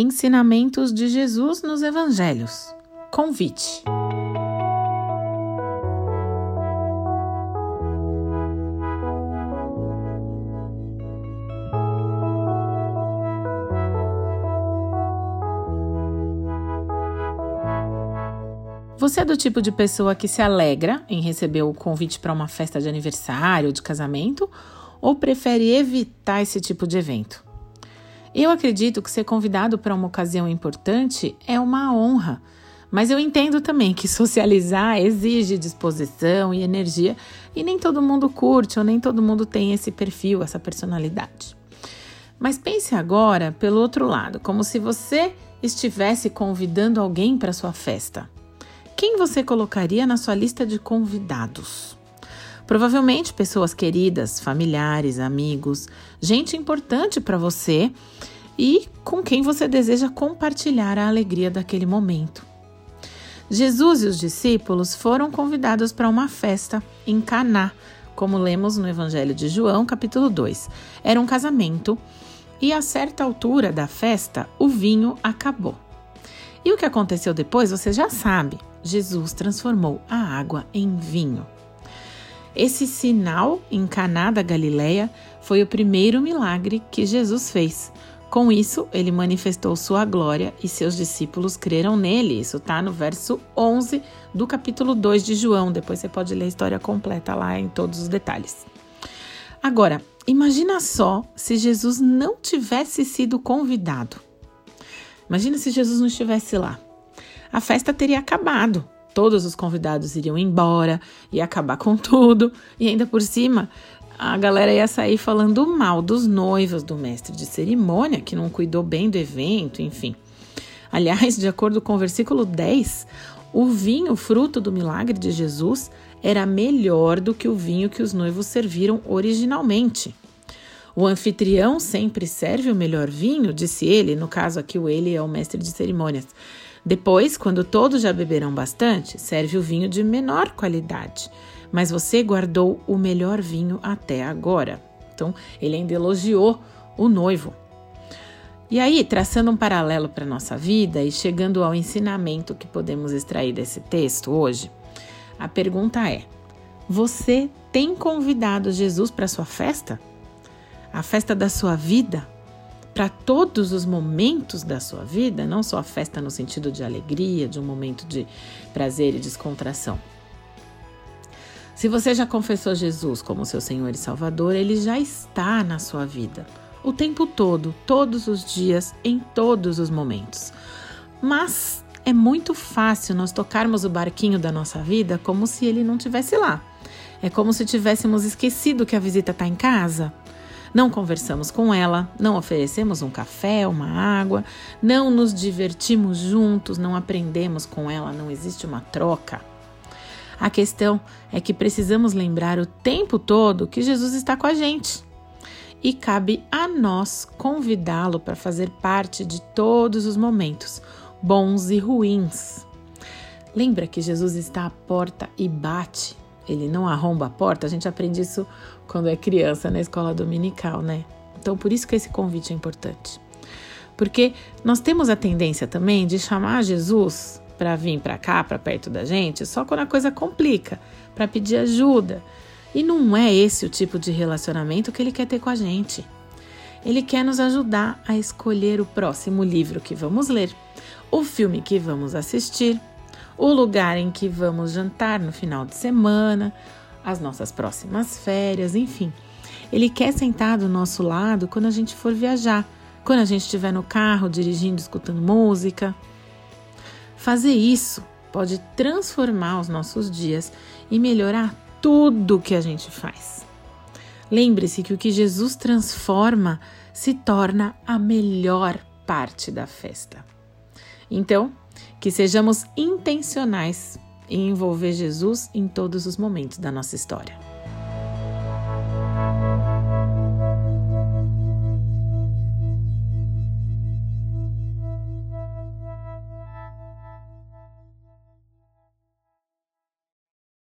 Ensinamentos de Jesus nos Evangelhos. Convite. Você é do tipo de pessoa que se alegra em receber o convite para uma festa de aniversário de casamento ou prefere evitar esse tipo de evento? Eu acredito que ser convidado para uma ocasião importante é uma honra, mas eu entendo também que socializar exige disposição e energia e nem todo mundo curte ou nem todo mundo tem esse perfil, essa personalidade. Mas pense agora pelo outro lado, como se você estivesse convidando alguém para sua festa. Quem você colocaria na sua lista de convidados? Provavelmente pessoas queridas, familiares, amigos, gente importante para você e com quem você deseja compartilhar a alegria daquele momento. Jesus e os discípulos foram convidados para uma festa em Caná, como lemos no Evangelho de João, capítulo 2. Era um casamento e a certa altura da festa o vinho acabou. E o que aconteceu depois você já sabe. Jesus transformou a água em vinho. Esse sinal em Caná da Galileia foi o primeiro milagre que Jesus fez. Com isso, ele manifestou sua glória e seus discípulos creram nele. Isso está no verso 11 do capítulo 2 de João. Depois você pode ler a história completa lá em todos os detalhes. Agora, imagina só se Jesus não tivesse sido convidado. Imagina se Jesus não estivesse lá. A festa teria acabado todos os convidados iriam embora, ia acabar com tudo, e ainda por cima a galera ia sair falando mal dos noivos do mestre de cerimônia, que não cuidou bem do evento, enfim. Aliás, de acordo com o versículo 10, o vinho, fruto do milagre de Jesus, era melhor do que o vinho que os noivos serviram originalmente. O anfitrião sempre serve o melhor vinho, disse ele, no caso aqui o ele é o mestre de cerimônias. Depois, quando todos já beberam bastante, serve o vinho de menor qualidade. Mas você guardou o melhor vinho até agora. Então, ele ainda elogiou o noivo. E aí, traçando um paralelo para a nossa vida e chegando ao ensinamento que podemos extrair desse texto hoje, a pergunta é: você tem convidado Jesus para sua festa? A festa da sua vida? para todos os momentos da sua vida, não só a festa no sentido de alegria, de um momento de prazer e descontração. Se você já confessou Jesus como seu Senhor e Salvador, ele já está na sua vida o tempo todo, todos os dias, em todos os momentos. Mas é muito fácil nós tocarmos o barquinho da nossa vida como se ele não tivesse lá. É como se tivéssemos esquecido que a visita está em casa, não conversamos com ela, não oferecemos um café, uma água, não nos divertimos juntos, não aprendemos com ela, não existe uma troca. A questão é que precisamos lembrar o tempo todo que Jesus está com a gente. E cabe a nós convidá-lo para fazer parte de todos os momentos, bons e ruins. Lembra que Jesus está à porta e bate ele não arromba a porta, a gente aprende isso quando é criança na escola dominical, né? Então, por isso que esse convite é importante. Porque nós temos a tendência também de chamar Jesus para vir para cá, para perto da gente, só quando a coisa complica, para pedir ajuda. E não é esse o tipo de relacionamento que ele quer ter com a gente. Ele quer nos ajudar a escolher o próximo livro que vamos ler, o filme que vamos assistir, o lugar em que vamos jantar no final de semana, as nossas próximas férias, enfim. Ele quer sentar do nosso lado quando a gente for viajar, quando a gente estiver no carro dirigindo, escutando música. Fazer isso pode transformar os nossos dias e melhorar tudo que a gente faz. Lembre-se que o que Jesus transforma se torna a melhor parte da festa. Então, que sejamos intencionais em envolver Jesus em todos os momentos da nossa história.